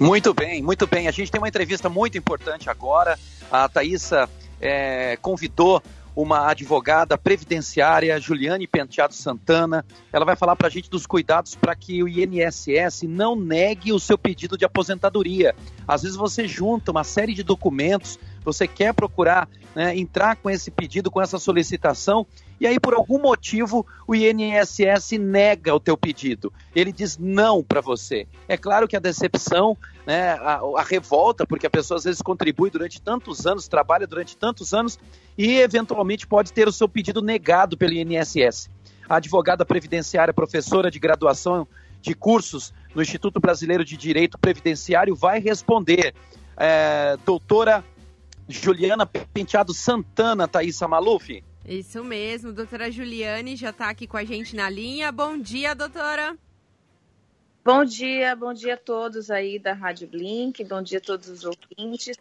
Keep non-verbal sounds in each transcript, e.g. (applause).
Muito bem, muito bem. A gente tem uma entrevista muito importante agora. A Thaisa é, convidou uma advogada previdenciária, Juliane Penteado Santana. Ela vai falar para a gente dos cuidados para que o INSS não negue o seu pedido de aposentadoria. Às vezes você junta uma série de documentos, você quer procurar né, entrar com esse pedido, com essa solicitação, e aí por algum motivo o INSS nega o teu pedido. Ele diz não para você. É claro que a decepção, né, a, a, revolta, porque a pessoa às vezes contribui durante tantos anos, trabalha durante tantos anos e eventualmente pode ter o seu pedido negado pelo INSS. A advogada previdenciária, professora de graduação de cursos no Instituto Brasileiro de Direito Previdenciário, vai responder. É, doutora Juliana Penteado Santana, Thaisa Maluf. Isso mesmo, doutora Juliane já está aqui com a gente na linha. Bom dia, doutora. Bom dia, bom dia a todos aí da Rádio Blink, bom dia a todos os ouvintes.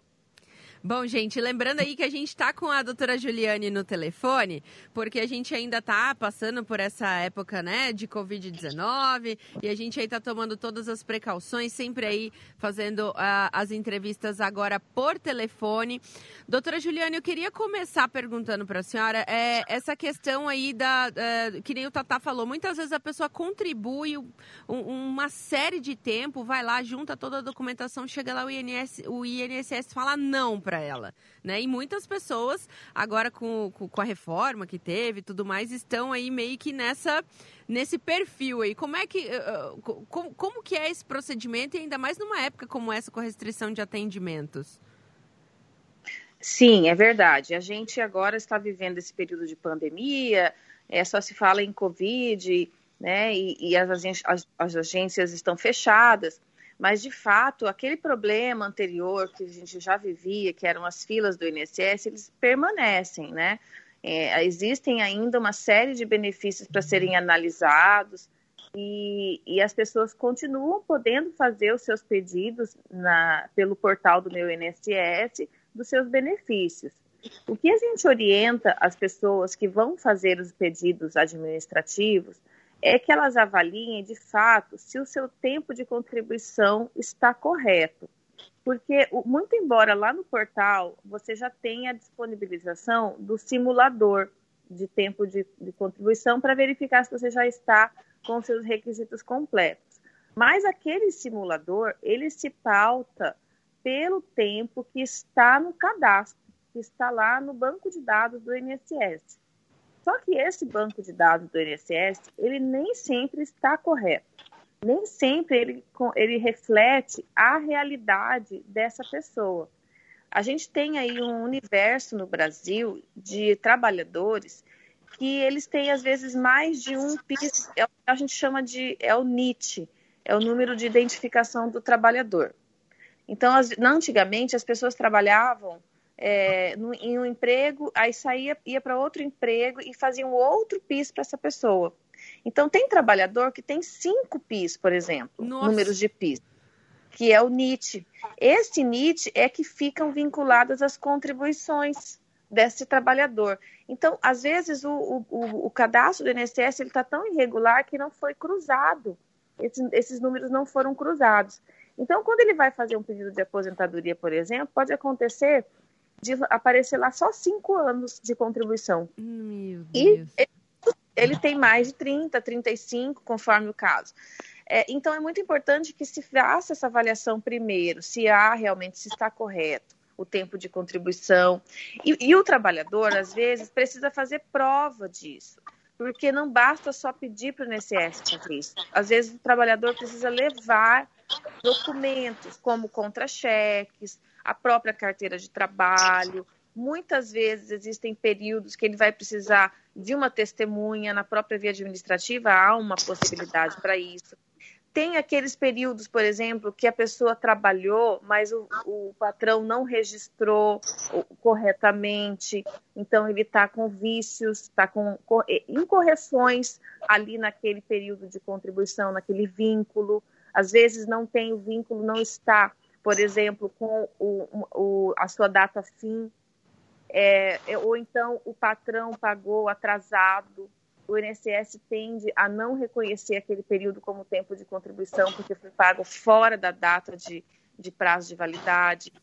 Bom, gente, lembrando aí que a gente está com a doutora Juliane no telefone, porque a gente ainda está passando por essa época, né, de Covid-19, e a gente aí está tomando todas as precauções, sempre aí fazendo uh, as entrevistas agora por telefone. Doutora Juliane, eu queria começar perguntando para a senhora é, essa questão aí da, uh, que nem o Tatá falou, muitas vezes a pessoa contribui um, uma série de tempo, vai lá, junta toda a documentação, chega lá o INSS, o INSS fala não para ela, né? E muitas pessoas agora com, com, a reforma que teve, tudo mais, estão aí meio que nessa nesse perfil aí. Como é que uh, como, como que é esse procedimento e ainda mais numa época como essa com restrição de atendimentos? Sim, é verdade. A gente agora está vivendo esse período de pandemia, é, só se fala em Covid, né? E, e as, as, as agências estão fechadas. Mas, de fato, aquele problema anterior que a gente já vivia, que eram as filas do INSS, eles permanecem, né? É, existem ainda uma série de benefícios para serem analisados e, e, as pessoas continuam podendo fazer os seus pedidos na, pelo portal do meu INSS dos seus benefícios. O que a gente orienta as pessoas que vão fazer os pedidos administrativos é que elas avaliem de fato se o seu tempo de contribuição está correto. Porque, muito embora lá no portal você já tenha a disponibilização do simulador de tempo de, de contribuição para verificar se você já está com seus requisitos completos. Mas aquele simulador, ele se pauta pelo tempo que está no cadastro, que está lá no banco de dados do INSS. Só que esse banco de dados do INSS, ele nem sempre está correto. Nem sempre ele, ele reflete a realidade dessa pessoa. A gente tem aí um universo no Brasil de trabalhadores que eles têm, às vezes, mais de um PIS, é, a gente chama de, é o NIT, é o número de identificação do trabalhador. Então, as, antigamente, as pessoas trabalhavam é, no, em um emprego, aí saía, ia para outro emprego e fazia um outro PIS para essa pessoa. Então, tem trabalhador que tem cinco PIS, por exemplo, Nossa. números de PIS, que é o NIT. Esse NIT é que ficam vinculadas às contribuições desse trabalhador. Então, às vezes, o, o, o cadastro do INSS está tão irregular que não foi cruzado. Esses, esses números não foram cruzados. Então, quando ele vai fazer um pedido de aposentadoria, por exemplo, pode acontecer de aparecer lá só cinco anos de contribuição. Meu Deus. E ele, tem mais de 30, 35, conforme o caso. É, então, é muito importante que se faça essa avaliação primeiro, se há realmente, se está correto o tempo de contribuição. E, e o trabalhador, às vezes, precisa fazer prova disso porque não basta só pedir para o INSS fazer isso. Às vezes o trabalhador precisa levar documentos como contra-cheques, a própria carteira de trabalho. Muitas vezes existem períodos que ele vai precisar de uma testemunha na própria via administrativa, há uma possibilidade para isso. Tem aqueles períodos, por exemplo, que a pessoa trabalhou, mas o, o patrão não registrou corretamente, então ele está com vícios, está com incorreções ali naquele período de contribuição, naquele vínculo. Às vezes não tem o vínculo, não está por exemplo, com o, o, a sua data fim, é, é, ou então o patrão pagou atrasado, o INSS tende a não reconhecer aquele período como tempo de contribuição, porque foi pago fora da data de, de prazo de validade.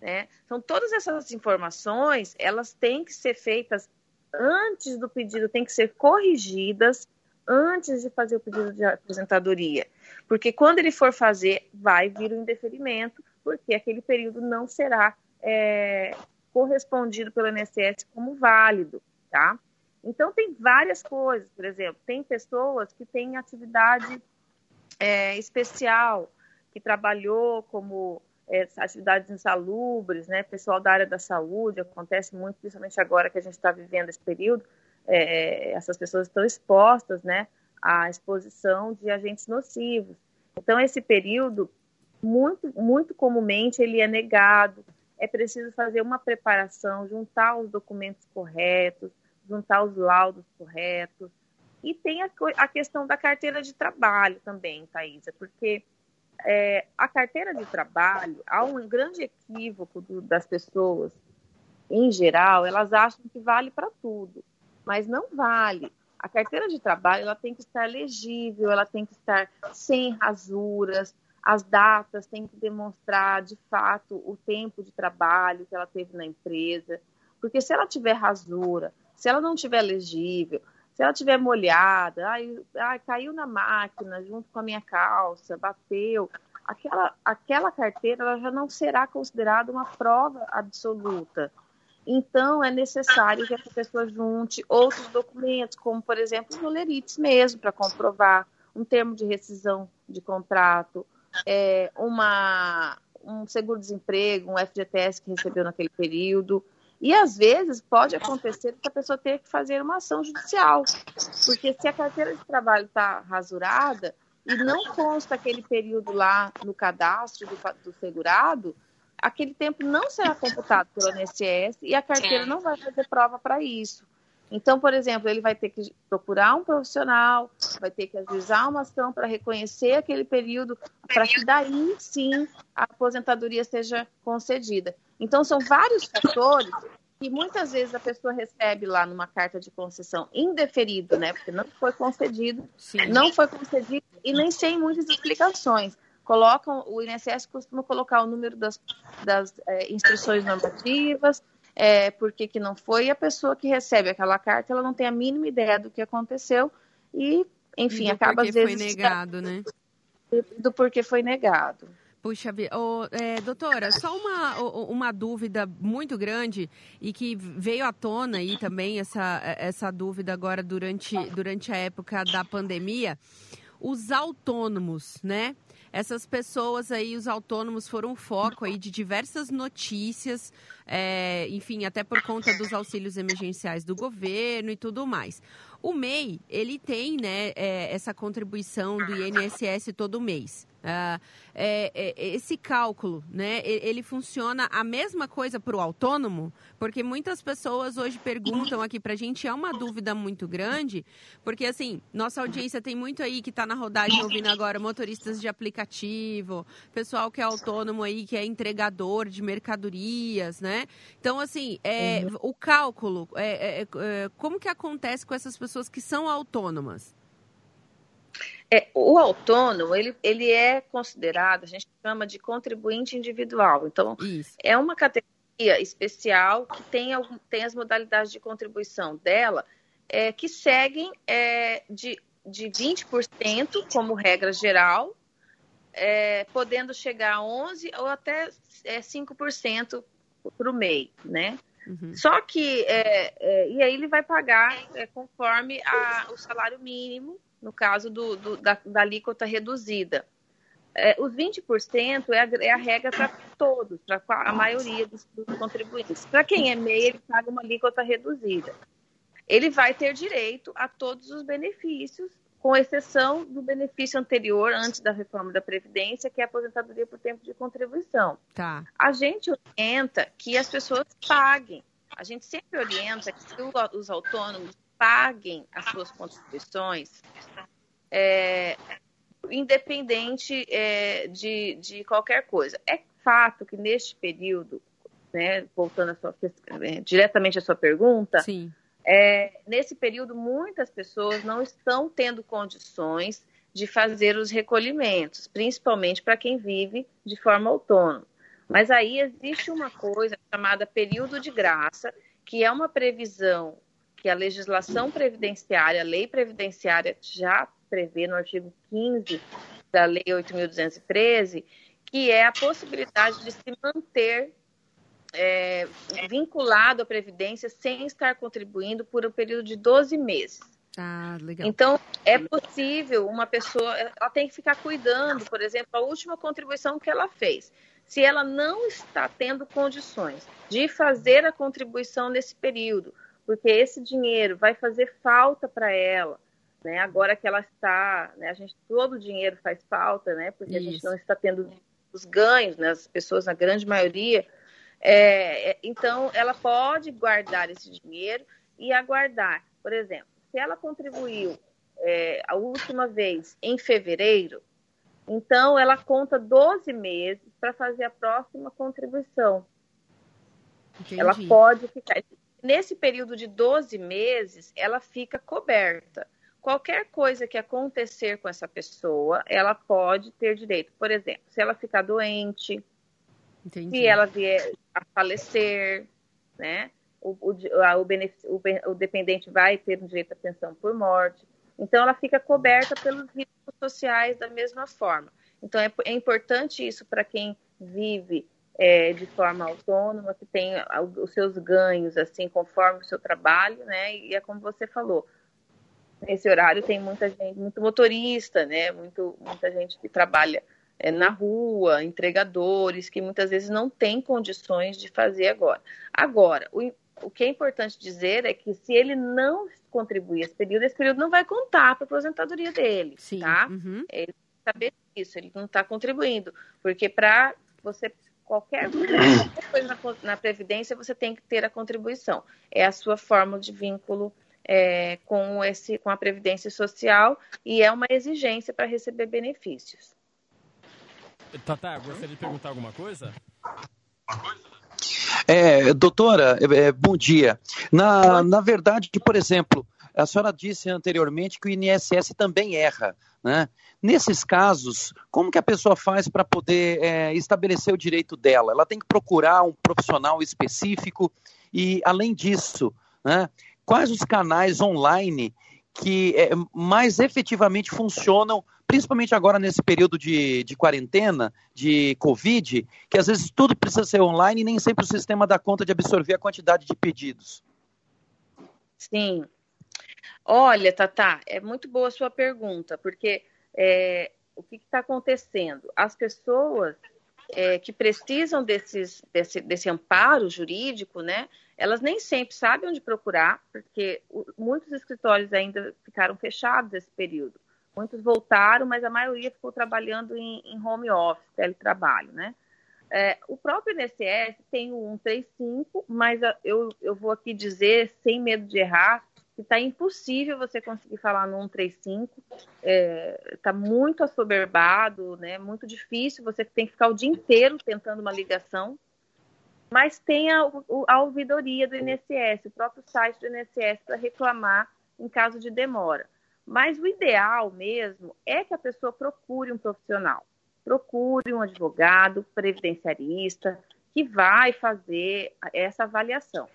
Né? Então, todas essas informações, elas têm que ser feitas antes do pedido, têm que ser corrigidas antes de fazer o pedido de aposentadoria. Porque quando ele for fazer, vai vir o indeferimento, porque aquele período não será é, correspondido pelo INSS como válido, tá? Então, tem várias coisas, por exemplo, tem pessoas que têm atividade é, especial, que trabalhou como é, atividades insalubres, né? Pessoal da área da saúde, acontece muito, principalmente agora que a gente está vivendo esse período, é, essas pessoas estão expostas, né? À exposição de agentes nocivos. Então, esse período, muito, muito comumente, ele é negado, é preciso fazer uma preparação, juntar os documentos corretos, juntar os laudos corretos. E tem a, a questão da carteira de trabalho também, Thaisa, porque é, a carteira de trabalho, há um grande equívoco do, das pessoas, em geral, elas acham que vale para tudo, mas não vale. A carteira de trabalho ela tem que estar legível, ela tem que estar sem rasuras, as datas têm que demonstrar de fato o tempo de trabalho que ela teve na empresa, porque se ela tiver rasura, se ela não tiver legível, se ela tiver molhada, ai, ai, caiu na máquina junto com a minha calça, bateu, aquela, aquela carteira ela já não será considerada uma prova absoluta. Então, é necessário que essa pessoa junte outros documentos, como, por exemplo, o Lerites mesmo, para comprovar um termo de rescisão de contrato, é, uma, um seguro-desemprego, um FGTS que recebeu naquele período. E às vezes pode acontecer que a pessoa tenha que fazer uma ação judicial, porque se a carteira de trabalho está rasurada e não consta aquele período lá no cadastro do, do segurado, aquele tempo não será computado pelo INSS e a carteira não vai fazer prova para isso. Então, por exemplo, ele vai ter que procurar um profissional, vai ter que ajuizar uma ação para reconhecer aquele período, para que daí sim a aposentadoria seja concedida. Então, são vários fatores que muitas vezes a pessoa recebe lá numa carta de concessão indeferido, né? Porque não foi concedido, sim. não foi concedido e nem sem muitas explicações. Colocam, o INSS costuma colocar o número das, das é, instruções normativas, é, por que, que não foi, e a pessoa que recebe aquela carta, ela não tem a mínima ideia do que aconteceu e, enfim, do acaba às vezes... foi negado, né? (laughs) Do porquê foi negado. Puxa, oh, é, doutora, só uma, uma dúvida muito grande e que veio à tona aí também essa, essa dúvida agora durante, durante a época da pandemia. Os autônomos, né? Essas pessoas aí, os autônomos, foram foco aí de diversas notícias, é, enfim, até por conta dos auxílios emergenciais do governo e tudo mais. O MEI, ele tem né, é, essa contribuição do INSS todo mês. Uh, é, é, esse cálculo, né, ele funciona a mesma coisa para o autônomo? Porque muitas pessoas hoje perguntam aqui para a gente, é uma dúvida muito grande, porque assim, nossa audiência tem muito aí que está na rodagem ouvindo agora, motoristas de aplicativo, pessoal que é autônomo aí, que é entregador de mercadorias, né? Então, assim, é, uhum. o cálculo, é, é, é, como que acontece com essas pessoas que são autônomas? É, o autônomo, ele, ele é considerado, a gente chama de contribuinte individual. Então, Isso. é uma categoria especial que tem, tem as modalidades de contribuição dela é, que seguem é, de, de 20% como regra geral, é, podendo chegar a 11% ou até é, 5% para o MEI, né? Uhum. Só que, é, é, e aí ele vai pagar é, conforme a, o salário mínimo no caso do, do da, da alíquota reduzida. É, os 20% é a, é a regra para todos, para a maioria dos, dos contribuintes. Para quem é MEI, ele paga uma alíquota reduzida. Ele vai ter direito a todos os benefícios, com exceção do benefício anterior, antes da reforma da Previdência, que é a aposentadoria por tempo de contribuição. Tá. A gente orienta que as pessoas paguem. A gente sempre orienta que os autônomos paguem as suas contribuições, é, independente é, de, de qualquer coisa. É fato que neste período, né, voltando a sua, é, diretamente à sua pergunta, é, nesse período muitas pessoas não estão tendo condições de fazer os recolhimentos, principalmente para quem vive de forma autônoma. Mas aí existe uma coisa chamada período de graça, que é uma previsão que a legislação previdenciária, a lei previdenciária já prevê no artigo 15 da Lei 8.213, que é a possibilidade de se manter é, vinculado à Previdência sem estar contribuindo por um período de 12 meses. Ah, legal. Então, é possível uma pessoa, ela tem que ficar cuidando, por exemplo, a última contribuição que ela fez. Se ela não está tendo condições de fazer a contribuição nesse período, porque esse dinheiro vai fazer falta para ela, né? Agora que ela está, né? A gente todo o dinheiro faz falta, né? Porque Isso. a gente não está tendo os ganhos, né? As pessoas, na grande maioria, é, é, então ela pode guardar esse dinheiro e aguardar. Por exemplo, se ela contribuiu é, a última vez em fevereiro, então ela conta 12 meses para fazer a próxima contribuição. Entendi. Ela pode ficar. Nesse período de 12 meses, ela fica coberta. Qualquer coisa que acontecer com essa pessoa, ela pode ter direito. Por exemplo, se ela ficar doente, Entendi. se ela vier a falecer, né? O, o, a, o, o, o dependente vai ter direito à pensão por morte. Então, ela fica coberta pelos riscos sociais da mesma forma. Então, é, é importante isso para quem vive é, de forma autônoma, que tem os seus ganhos, assim, conforme o seu trabalho, né? E é como você falou, nesse horário tem muita gente, muito motorista, né? Muito, muita gente que trabalha é, na rua, entregadores, que muitas vezes não têm condições de fazer agora. Agora, o, o que é importante dizer é que se ele não contribuir esse período, esse período não vai contar para a aposentadoria dele, Sim. tá? Uhum. Ele saber disso, ele não está contribuindo, porque para você qualquer, (coughs) qualquer coisa na, na, previdência você tem que ter a contribuição. É a sua forma de vínculo é, com esse com a previdência social e é uma exigência para receber benefícios. Tata, gostaria de perguntar alguma coisa? É, doutora, é, é, bom dia. Na, na verdade, por exemplo, a senhora disse anteriormente que o INSS também erra. Né? Nesses casos, como que a pessoa faz para poder é, estabelecer o direito dela? Ela tem que procurar um profissional específico e, além disso, né, quais os canais online que é, mais efetivamente funcionam principalmente agora nesse período de, de quarentena, de Covid, que às vezes tudo precisa ser online e nem sempre o sistema dá conta de absorver a quantidade de pedidos. Sim. Olha, Tata, é muito boa a sua pergunta, porque é, o que está acontecendo? As pessoas é, que precisam desses, desse, desse amparo jurídico, né, elas nem sempre sabem onde procurar, porque muitos escritórios ainda ficaram fechados nesse período. Muitos voltaram, mas a maioria ficou trabalhando em, em home office, teletrabalho, né? É, o próprio INSS tem o 135, mas eu, eu vou aqui dizer, sem medo de errar, está impossível você conseguir falar no 135, está é, tá muito assoberbado, né? muito difícil, você tem que ficar o dia inteiro tentando uma ligação, mas tem a, a ouvidoria do INSS, o próprio site do INSS para reclamar em caso de demora. Mas o ideal mesmo é que a pessoa procure um profissional, procure um advogado previdenciarista que vai fazer essa avaliação.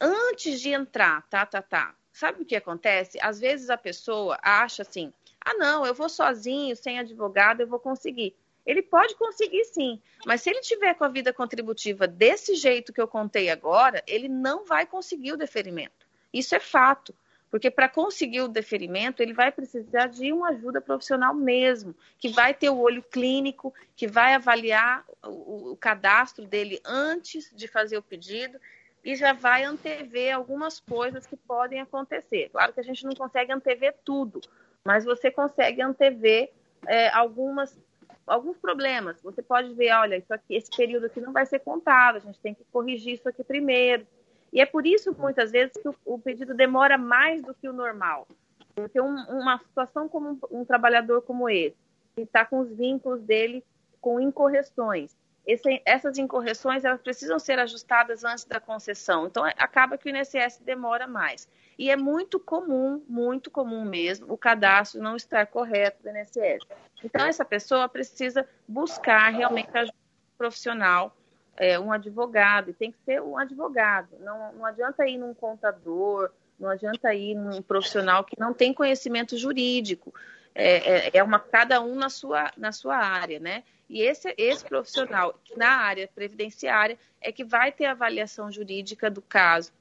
Antes de entrar, tá, tá, tá. Sabe o que acontece? Às vezes a pessoa acha assim: ah, não, eu vou sozinho, sem advogado, eu vou conseguir. Ele pode conseguir sim, mas se ele tiver com a vida contributiva desse jeito que eu contei agora, ele não vai conseguir o deferimento. Isso é fato. Porque para conseguir o deferimento, ele vai precisar de uma ajuda profissional mesmo, que vai ter o olho clínico, que vai avaliar o, o cadastro dele antes de fazer o pedido e já vai antever algumas coisas que podem acontecer. Claro que a gente não consegue antever tudo, mas você consegue antever é, algumas, alguns problemas. Você pode ver, olha, isso aqui, esse período aqui não vai ser contado, a gente tem que corrigir isso aqui primeiro. E é por isso, muitas vezes, que o, o pedido demora mais do que o normal. Porque um, uma situação como um, um trabalhador como esse, que está com os vínculos dele com incorreções, esse, essas incorreções elas precisam ser ajustadas antes da concessão. Então, acaba que o INSS demora mais. E é muito comum, muito comum mesmo, o cadastro não estar correto do INSS. Então, essa pessoa precisa buscar realmente ajuda profissional, é, um advogado, e tem que ser um advogado. Não, não adianta ir num contador, não adianta ir num profissional que não tem conhecimento jurídico. É, é, é uma cada um na sua, na sua área, né? E esse, esse profissional na área previdenciária é que vai ter avaliação jurídica do caso,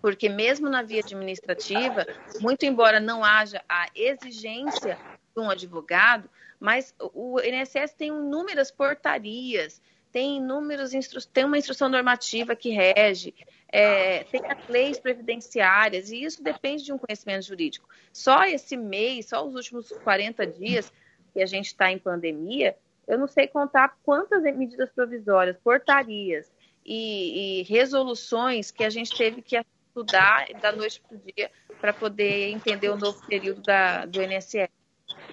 porque mesmo na via administrativa, muito embora não haja a exigência de um advogado, mas o INSS tem inúmeras portarias, tem inúmeros tem uma instrução normativa que rege, é, tem as leis previdenciárias, e isso depende de um conhecimento jurídico. Só esse mês, só os últimos 40 dias que a gente está em pandemia, eu não sei contar quantas medidas provisórias, portarias e, e resoluções que a gente teve que estudar da noite para o dia para poder entender o novo período da, do INSS.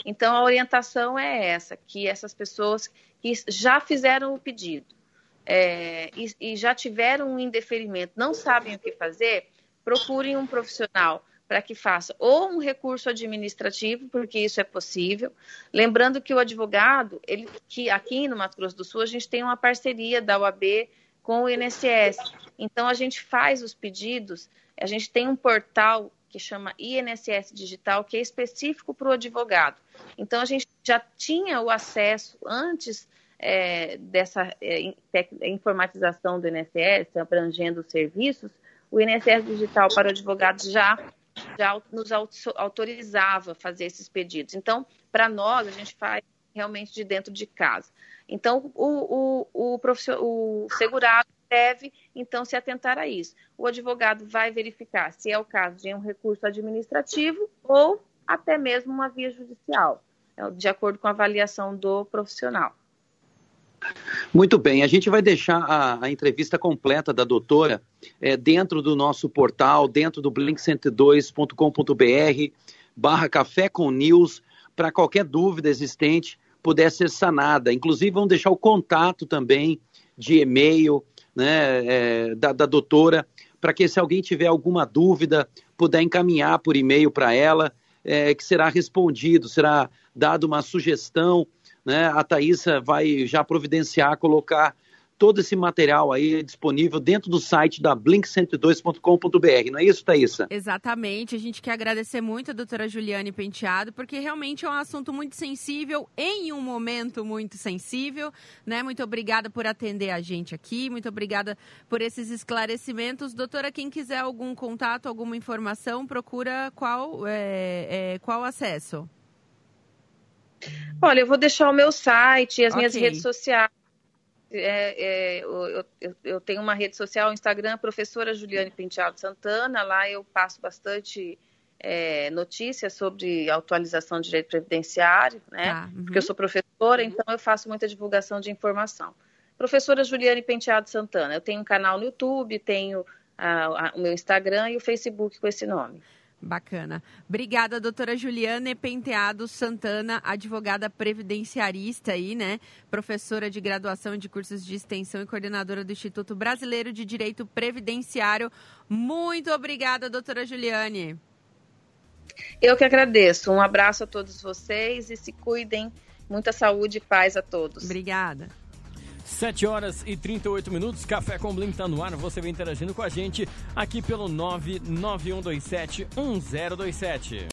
Então, a orientação é essa, que essas pessoas que já fizeram o pedido é, e, e já tiveram um indeferimento, não sabem o que fazer, procurem um profissional para que faça ou um recurso administrativo, porque isso é possível. Lembrando que o advogado, ele, que aqui no Mato Grosso do Sul, a gente tem uma parceria da UAB com o INSS. Então, a gente faz os pedidos, a gente tem um portal que chama INSS Digital, que é específico para o advogado. Então, a gente já tinha o acesso antes é, dessa é, informatização do INSS, abrangendo os serviços, o INSS Digital para o advogado já já nos autorizava a fazer esses pedidos. Então, para nós, a gente faz realmente de dentro de casa. Então, o, o, o, o segurado deve, então, se atentar a isso. O advogado vai verificar se é o caso de um recurso administrativo ou até mesmo uma via judicial, de acordo com a avaliação do profissional. Muito bem, a gente vai deixar a, a entrevista completa da doutora é, dentro do nosso portal, dentro do blink102.com.br, barra Café com News, para qualquer dúvida existente puder ser sanada. Inclusive, vamos deixar o contato também de e-mail né, é, da, da doutora, para que se alguém tiver alguma dúvida, puder encaminhar por e-mail para ela, é, que será respondido, será dado uma sugestão né? A Thaisa vai já providenciar, colocar todo esse material aí disponível dentro do site da blink102.com.br, não é isso, Thaisa? Exatamente. A gente quer agradecer muito a doutora Juliane Penteado, porque realmente é um assunto muito sensível, em um momento muito sensível, né? Muito obrigada por atender a gente aqui, muito obrigada por esses esclarecimentos. Doutora, quem quiser algum contato, alguma informação, procura qual, é, é, qual acesso? Olha, eu vou deixar o meu site e as okay. minhas redes sociais. É, é, eu, eu, eu, tenho uma rede social, Instagram, professora Juliane Penteado Santana. Lá eu passo bastante é, notícias sobre atualização de direito previdenciário, né? Ah, uhum. Porque eu sou professora, então eu faço muita divulgação de informação. Professora Juliane Penteado Santana. Eu tenho um canal no YouTube, tenho a, a, o meu Instagram e o Facebook com esse nome. Bacana. Obrigada, doutora Juliana Penteado Santana, advogada previdenciarista aí, né? Professora de graduação de cursos de extensão e coordenadora do Instituto Brasileiro de Direito Previdenciário. Muito obrigada, doutora Juliane. Eu que agradeço. Um abraço a todos vocês e se cuidem. Muita saúde e paz a todos. Obrigada. 7 horas e 38 minutos, Café com Blink tá no ar. Você vem interagindo com a gente aqui pelo 99127 1027.